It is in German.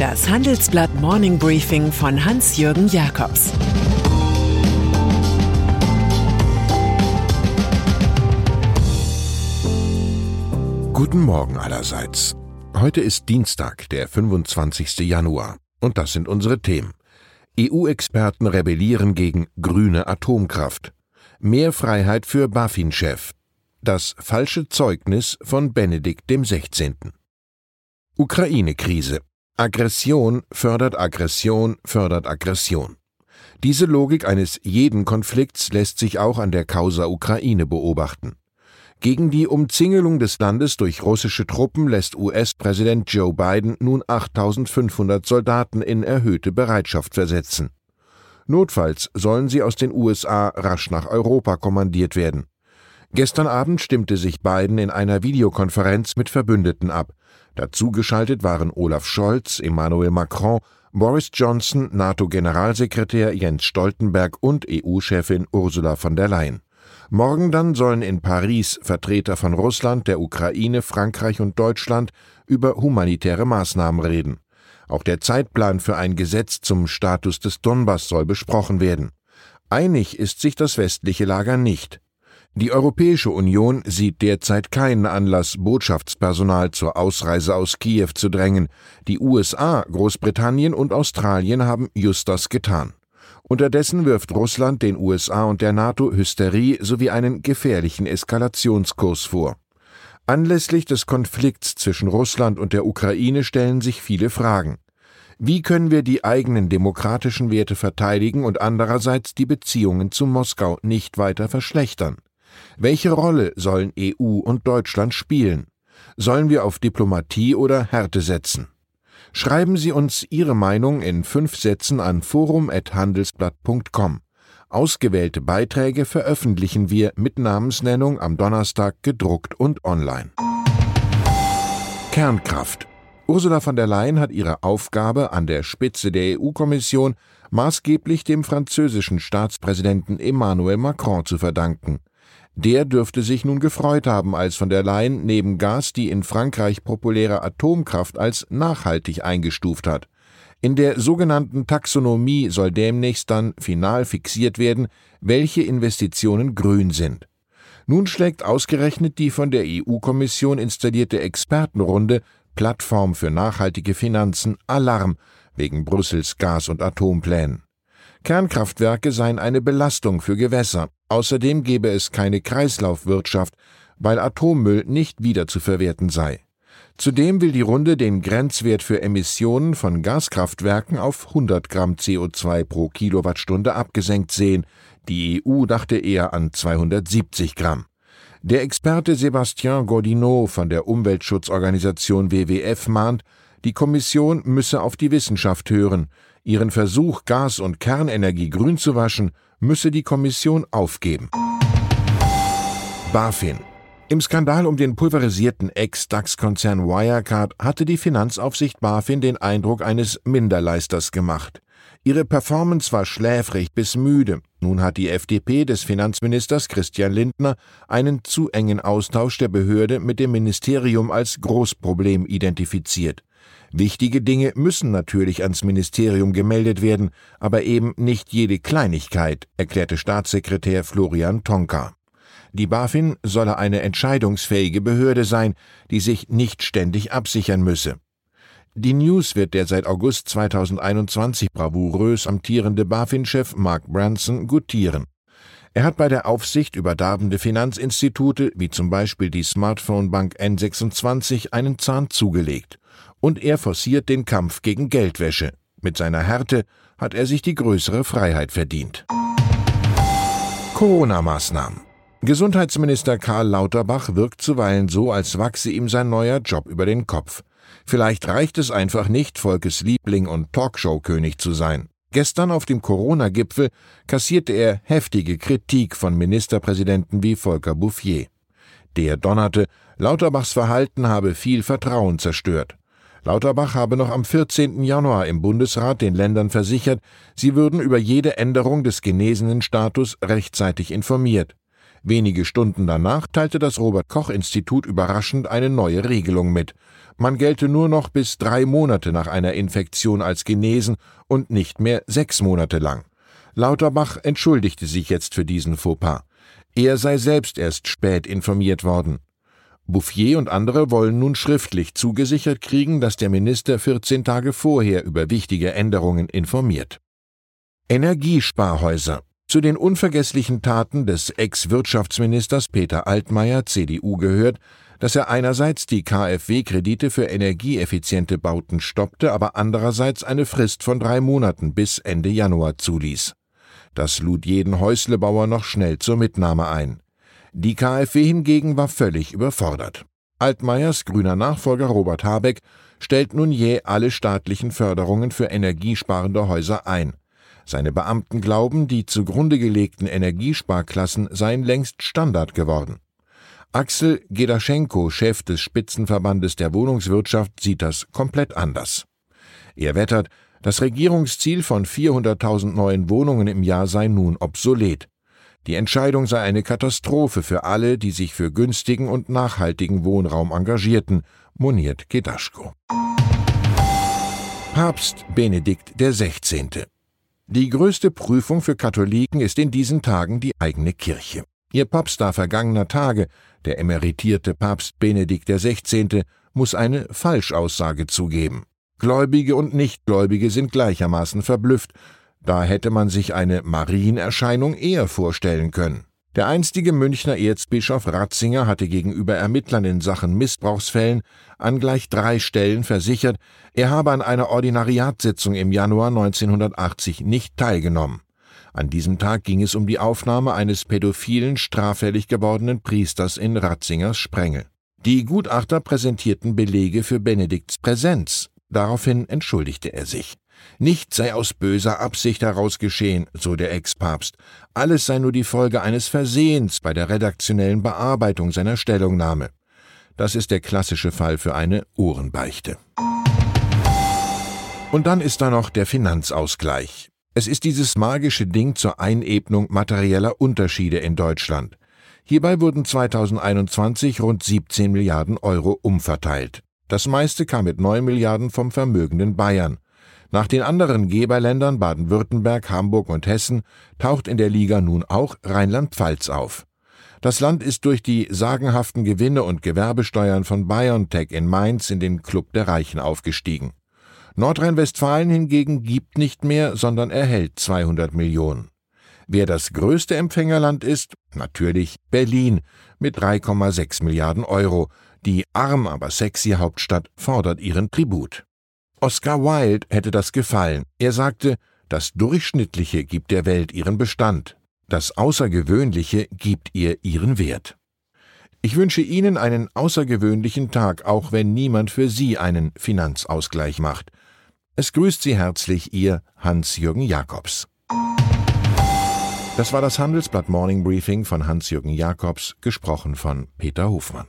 Das Handelsblatt Morning Briefing von Hans-Jürgen Jakobs Guten Morgen allerseits. Heute ist Dienstag, der 25. Januar. Und das sind unsere Themen. EU-Experten rebellieren gegen grüne Atomkraft. Mehr Freiheit für BaFin-Chef. Das falsche Zeugnis von Benedikt XVI. Ukraine-Krise. Aggression fördert Aggression fördert Aggression. Diese Logik eines jeden Konflikts lässt sich auch an der Causa Ukraine beobachten. Gegen die Umzingelung des Landes durch russische Truppen lässt US-Präsident Joe Biden nun 8500 Soldaten in erhöhte Bereitschaft versetzen. Notfalls sollen sie aus den USA rasch nach Europa kommandiert werden. Gestern Abend stimmte sich Biden in einer Videokonferenz mit Verbündeten ab. Dazu geschaltet waren Olaf Scholz, Emmanuel Macron, Boris Johnson, NATO-Generalsekretär Jens Stoltenberg und EU-Chefin Ursula von der Leyen. Morgen dann sollen in Paris Vertreter von Russland, der Ukraine, Frankreich und Deutschland über humanitäre Maßnahmen reden. Auch der Zeitplan für ein Gesetz zum Status des Donbass soll besprochen werden. Einig ist sich das westliche Lager nicht. Die Europäische Union sieht derzeit keinen Anlass, Botschaftspersonal zur Ausreise aus Kiew zu drängen. Die USA, Großbritannien und Australien haben just das getan. Unterdessen wirft Russland den USA und der NATO Hysterie sowie einen gefährlichen Eskalationskurs vor. Anlässlich des Konflikts zwischen Russland und der Ukraine stellen sich viele Fragen. Wie können wir die eigenen demokratischen Werte verteidigen und andererseits die Beziehungen zu Moskau nicht weiter verschlechtern? Welche Rolle sollen EU und Deutschland spielen? Sollen wir auf Diplomatie oder Härte setzen? Schreiben Sie uns Ihre Meinung in fünf Sätzen an forum.handelsblatt.com. Ausgewählte Beiträge veröffentlichen wir mit Namensnennung am Donnerstag gedruckt und online. Kernkraft. Ursula von der Leyen hat ihre Aufgabe an der Spitze der EU-Kommission maßgeblich dem französischen Staatspräsidenten Emmanuel Macron zu verdanken. Der dürfte sich nun gefreut haben, als von der Leyen neben Gas die in Frankreich populäre Atomkraft als nachhaltig eingestuft hat. In der sogenannten Taxonomie soll demnächst dann final fixiert werden, welche Investitionen grün sind. Nun schlägt ausgerechnet die von der EU-Kommission installierte Expertenrunde Plattform für nachhaltige Finanzen Alarm wegen Brüssels Gas- und Atomplänen. Kernkraftwerke seien eine Belastung für Gewässer. Außerdem gebe es keine Kreislaufwirtschaft, weil Atommüll nicht wiederzuverwerten sei. Zudem will die Runde den Grenzwert für Emissionen von Gaskraftwerken auf 100 Gramm CO2 pro Kilowattstunde abgesenkt sehen. Die EU dachte eher an 270 Gramm. Der Experte Sébastien Gordinot von der Umweltschutzorganisation WWF mahnt, die Kommission müsse auf die Wissenschaft hören. Ihren Versuch, Gas- und Kernenergie grün zu waschen, müsse die Kommission aufgeben. BaFin im Skandal um den pulverisierten Ex-DAX-Konzern Wirecard hatte die Finanzaufsicht BaFin den Eindruck eines Minderleisters gemacht. Ihre Performance war schläfrig bis müde. Nun hat die FDP des Finanzministers Christian Lindner einen zu engen Austausch der Behörde mit dem Ministerium als Großproblem identifiziert. Wichtige Dinge müssen natürlich ans Ministerium gemeldet werden, aber eben nicht jede Kleinigkeit, erklärte Staatssekretär Florian Tonka. Die BaFin solle eine entscheidungsfähige Behörde sein, die sich nicht ständig absichern müsse. Die News wird der seit August 2021 bravourös amtierende BaFin-Chef Mark Branson gutieren. Er hat bei der Aufsicht über darbende Finanzinstitute wie zum Beispiel die Smartphone-Bank N26 einen Zahn zugelegt und er forciert den Kampf gegen Geldwäsche. Mit seiner Härte hat er sich die größere Freiheit verdient. Corona-Maßnahmen. Gesundheitsminister Karl Lauterbach wirkt zuweilen so, als wachse ihm sein neuer Job über den Kopf. Vielleicht reicht es einfach nicht, Volkes Liebling und Talkshow-König zu sein. Gestern auf dem Corona-Gipfel kassierte er heftige Kritik von Ministerpräsidenten wie Volker Bouffier. Der donnerte, Lauterbachs Verhalten habe viel Vertrauen zerstört. Lauterbach habe noch am 14. Januar im Bundesrat den Ländern versichert, sie würden über jede Änderung des genesenen Status rechtzeitig informiert. Wenige Stunden danach teilte das Robert Koch Institut überraschend eine neue Regelung mit. Man gelte nur noch bis drei Monate nach einer Infektion als genesen und nicht mehr sechs Monate lang. Lauterbach entschuldigte sich jetzt für diesen Fauxpas. Er sei selbst erst spät informiert worden. Bouffier und andere wollen nun schriftlich zugesichert kriegen, dass der Minister 14 Tage vorher über wichtige Änderungen informiert. Energiesparhäuser. Zu den unvergesslichen Taten des Ex-Wirtschaftsministers Peter Altmaier, CDU, gehört, dass er einerseits die KfW-Kredite für energieeffiziente Bauten stoppte, aber andererseits eine Frist von drei Monaten bis Ende Januar zuließ. Das lud jeden Häuslebauer noch schnell zur Mitnahme ein. Die KfW hingegen war völlig überfordert. Altmaiers grüner Nachfolger Robert Habeck stellt nun jäh alle staatlichen Förderungen für energiesparende Häuser ein. Seine Beamten glauben, die zugrunde gelegten Energiesparklassen seien längst Standard geworden. Axel Gedaschenko, Chef des Spitzenverbandes der Wohnungswirtschaft, sieht das komplett anders. Er wettert, das Regierungsziel von 400.000 neuen Wohnungen im Jahr sei nun obsolet. Die Entscheidung sei eine Katastrophe für alle, die sich für günstigen und nachhaltigen Wohnraum engagierten, moniert Gedaschko. Papst Benedikt XVI. Die größte Prüfung für Katholiken ist in diesen Tagen die eigene Kirche. Ihr Popstar vergangener Tage, der emeritierte Papst Benedikt XVI., muss eine Falschaussage zugeben. Gläubige und Nichtgläubige sind gleichermaßen verblüfft, da hätte man sich eine Marienerscheinung eher vorstellen können. Der einstige Münchner Erzbischof Ratzinger hatte gegenüber Ermittlern in Sachen Missbrauchsfällen an gleich drei Stellen versichert, er habe an einer Ordinariatssitzung im Januar 1980 nicht teilgenommen. An diesem Tag ging es um die Aufnahme eines pädophilen, straffällig gewordenen Priesters in Ratzingers Sprengel. Die Gutachter präsentierten Belege für Benedikts Präsenz. Daraufhin entschuldigte er sich. Nichts sei aus böser Absicht heraus geschehen, so der Ex-Papst. Alles sei nur die Folge eines Versehens bei der redaktionellen Bearbeitung seiner Stellungnahme. Das ist der klassische Fall für eine Ohrenbeichte. Und dann ist da noch der Finanzausgleich. Es ist dieses magische Ding zur Einebnung materieller Unterschiede in Deutschland. Hierbei wurden 2021 rund 17 Milliarden Euro umverteilt. Das meiste kam mit 9 Milliarden vom vermögenden Bayern. Nach den anderen Geberländern Baden-Württemberg, Hamburg und Hessen taucht in der Liga nun auch Rheinland-Pfalz auf. Das Land ist durch die sagenhaften Gewinne und Gewerbesteuern von BioNTech in Mainz in den Club der Reichen aufgestiegen. Nordrhein-Westfalen hingegen gibt nicht mehr, sondern erhält 200 Millionen. Wer das größte Empfängerland ist? Natürlich Berlin mit 3,6 Milliarden Euro. Die arm aber sexy Hauptstadt fordert ihren Tribut. Oscar Wilde hätte das gefallen. Er sagte, das Durchschnittliche gibt der Welt ihren Bestand, das Außergewöhnliche gibt ihr ihren Wert. Ich wünsche Ihnen einen außergewöhnlichen Tag, auch wenn niemand für Sie einen Finanzausgleich macht. Es grüßt Sie herzlich Ihr Hans-Jürgen Jakobs. Das war das Handelsblatt Morning Briefing von Hans-Jürgen Jakobs, gesprochen von Peter Hofmann.